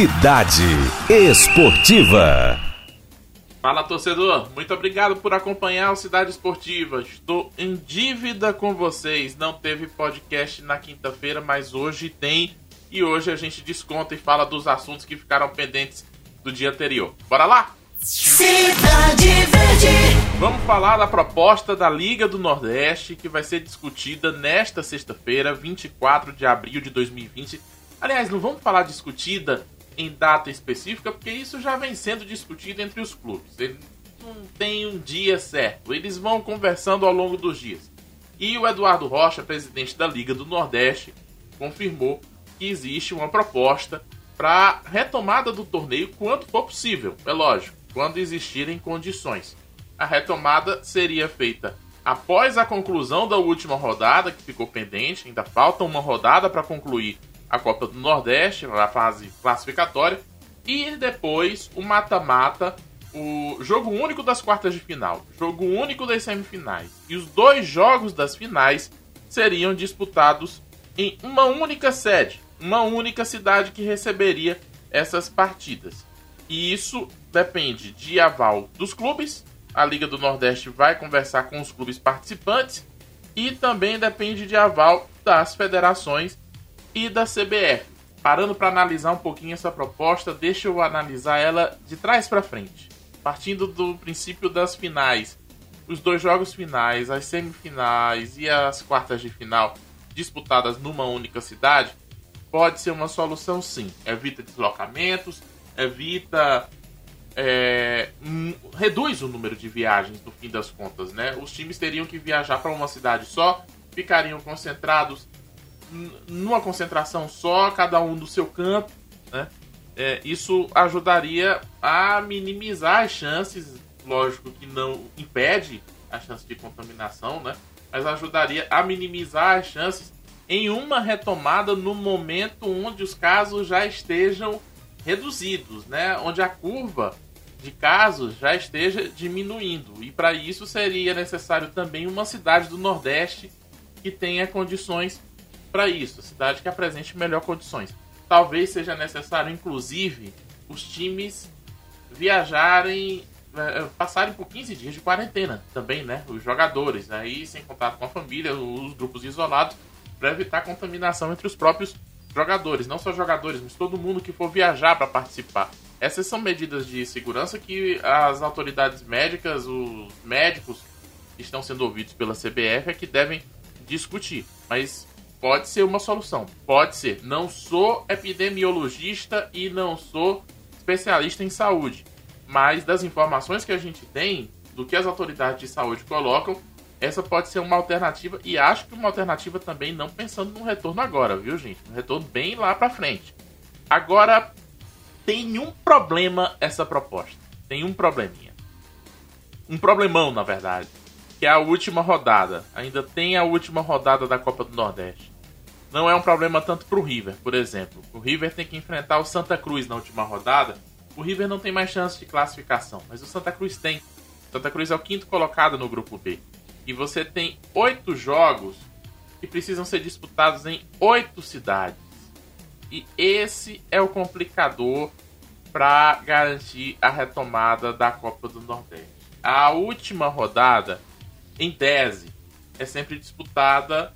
Cidade Esportiva. Fala torcedor, muito obrigado por acompanhar o Cidade Esportiva. Estou em dívida com vocês. Não teve podcast na quinta-feira, mas hoje tem. E hoje a gente desconta e fala dos assuntos que ficaram pendentes do dia anterior. Bora lá? Cidade Verde. Vamos falar da proposta da Liga do Nordeste que vai ser discutida nesta sexta-feira, 24 de abril de 2020. Aliás, não vamos falar discutida em data específica, porque isso já vem sendo discutido entre os clubes. Ele não tem um dia certo, eles vão conversando ao longo dos dias. E o Eduardo Rocha, presidente da Liga do Nordeste, confirmou que existe uma proposta para retomada do torneio quanto for possível, é lógico, quando existirem condições. A retomada seria feita após a conclusão da última rodada, que ficou pendente, ainda falta uma rodada para concluir a Copa do Nordeste, na fase classificatória, e depois o mata-mata, o jogo único das quartas de final, jogo único das semifinais. E os dois jogos das finais seriam disputados em uma única sede, uma única cidade que receberia essas partidas. E isso depende de aval dos clubes. A Liga do Nordeste vai conversar com os clubes participantes e também depende de aval das federações e da CBF. Parando para analisar um pouquinho essa proposta, deixa eu analisar ela de trás para frente. Partindo do princípio das finais, os dois jogos finais, as semifinais e as quartas de final disputadas numa única cidade, pode ser uma solução sim. Evita deslocamentos, evita. É, reduz o número de viagens no fim das contas, né? Os times teriam que viajar para uma cidade só, ficariam concentrados numa concentração só, cada um do seu campo, né? É, isso ajudaria a minimizar as chances, lógico que não impede a chance de contaminação, né? Mas ajudaria a minimizar as chances em uma retomada no momento onde os casos já estejam reduzidos, né? Onde a curva de casos já esteja diminuindo. E para isso seria necessário também uma cidade do Nordeste que tenha condições para isso, cidade que apresente melhor condições. Talvez seja necessário, inclusive, os times viajarem, é, passarem por 15 dias de quarentena também, né? Os jogadores, aí sem contato com a família, os grupos isolados, para evitar contaminação entre os próprios jogadores. Não só jogadores, mas todo mundo que for viajar para participar. Essas são medidas de segurança que as autoridades médicas, os médicos que estão sendo ouvidos pela CBF é que devem discutir. Mas Pode ser uma solução, pode ser. Não sou epidemiologista e não sou especialista em saúde, mas das informações que a gente tem, do que as autoridades de saúde colocam, essa pode ser uma alternativa e acho que uma alternativa também não pensando no retorno agora, viu, gente? Um retorno bem lá para frente. Agora tem um problema essa proposta. Tem um probleminha. Um problemão, na verdade que é a última rodada. Ainda tem a última rodada da Copa do Nordeste. Não é um problema tanto para o River, por exemplo. O River tem que enfrentar o Santa Cruz na última rodada. O River não tem mais chance de classificação, mas o Santa Cruz tem. Santa Cruz é o quinto colocado no grupo B. E você tem oito jogos que precisam ser disputados em oito cidades. E esse é o complicador para garantir a retomada da Copa do Nordeste. A última rodada em tese, é sempre disputada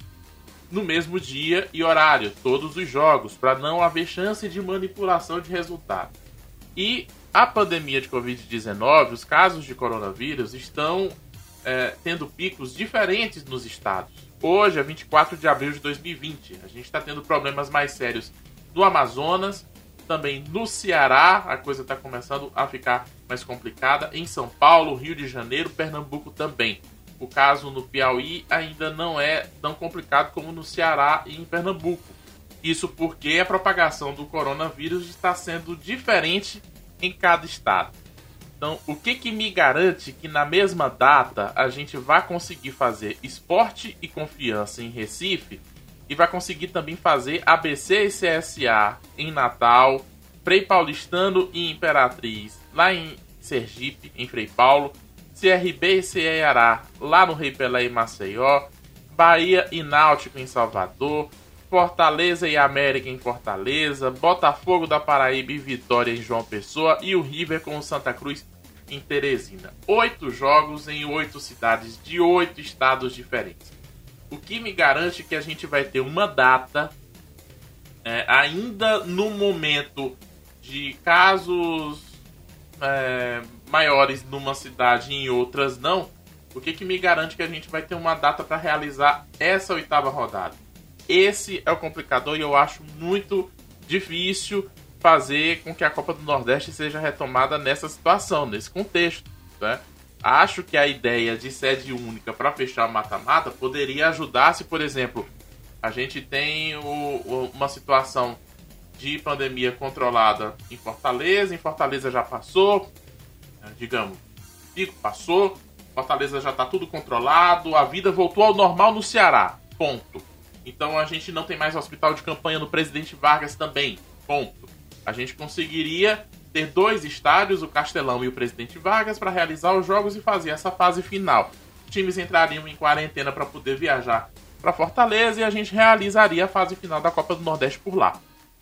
no mesmo dia e horário, todos os jogos, para não haver chance de manipulação de resultado. E a pandemia de Covid-19, os casos de coronavírus estão é, tendo picos diferentes nos estados. Hoje é 24 de abril de 2020. A gente está tendo problemas mais sérios no Amazonas, também no Ceará, a coisa está começando a ficar mais complicada. Em São Paulo, Rio de Janeiro, Pernambuco também. O caso no Piauí ainda não é tão complicado como no Ceará e em Pernambuco. Isso porque a propagação do coronavírus está sendo diferente em cada estado. Então, o que, que me garante que na mesma data a gente vai conseguir fazer esporte e confiança em Recife e vai conseguir também fazer ABC e CSA em Natal, Frei Paulistano e Imperatriz lá em Sergipe, em Frei Paulo, CRB e Ceará lá no Rei Pelé em Maceió, Bahia e Náutico em Salvador, Fortaleza e América em Fortaleza, Botafogo da Paraíba e Vitória em João Pessoa e o River com o Santa Cruz em Teresina. Oito jogos em oito cidades de oito estados diferentes. O que me garante que a gente vai ter uma data é, ainda no momento de casos é, maiores numa cidade e em outras não. O que, que me garante que a gente vai ter uma data para realizar essa oitava rodada? Esse é o complicador e eu acho muito difícil fazer com que a Copa do Nordeste seja retomada nessa situação, nesse contexto. Né? Acho que a ideia de sede única para fechar mata-mata poderia ajudar se, por exemplo, a gente tem o, o, uma situação de pandemia controlada em Fortaleza, em Fortaleza já passou, né, digamos, pico passou, Fortaleza já está tudo controlado, a vida voltou ao normal no Ceará, ponto. Então a gente não tem mais hospital de campanha no Presidente Vargas também, ponto. A gente conseguiria ter dois estádios, o Castelão e o Presidente Vargas, para realizar os jogos e fazer essa fase final. Os times entrariam em quarentena para poder viajar para Fortaleza e a gente realizaria a fase final da Copa do Nordeste por lá.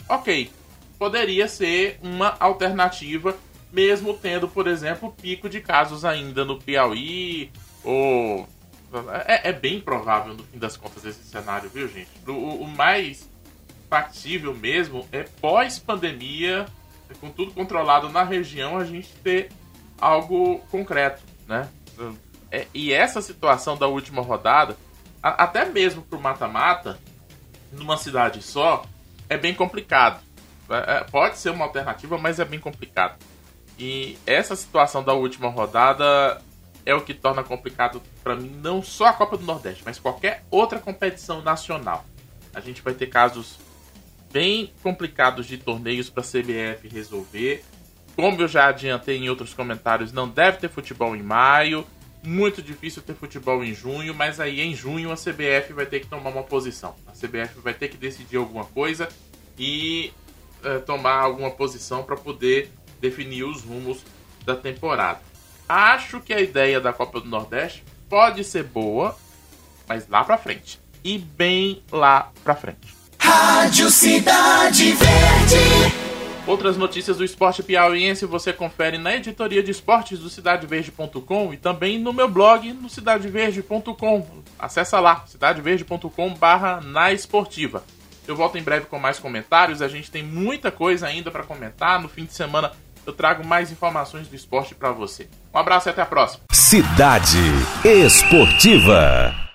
Ok, poderia ser uma alternativa, mesmo tendo, por exemplo, pico de casos ainda no Piauí ou é, é, bem provável, no fim das contas, esse cenário, viu, gente? O, o mais factível mesmo é pós-pandemia, com tudo controlado na região, a gente ter algo concreto, né? É, e essa situação da última rodada, a, até mesmo pro mata-mata, numa cidade só, é bem complicado. É, é, pode ser uma alternativa, mas é bem complicado. E essa situação da última rodada é o que torna complicado para mim não só a Copa do Nordeste, mas qualquer outra competição nacional. A gente vai ter casos bem complicados de torneios para a CBF resolver. Como eu já adiantei em outros comentários, não deve ter futebol em maio. Muito difícil ter futebol em junho, mas aí em junho a CBF vai ter que tomar uma posição. A CBF vai ter que decidir alguma coisa e é, tomar alguma posição para poder definir os rumos da temporada. Acho que a ideia da Copa do Nordeste pode ser boa, mas lá pra frente. E bem lá pra frente. Rádio Cidade Verde. Outras notícias do esporte piauiense você confere na editoria de esportes do cidadeverde.com e também no meu blog no cidadeverde.com. Acesse lá, cidadeverde.com barra na esportiva. Eu volto em breve com mais comentários, a gente tem muita coisa ainda para comentar. No fim de semana eu trago mais informações do esporte para você. Um abraço e até a próxima. Cidade Esportiva.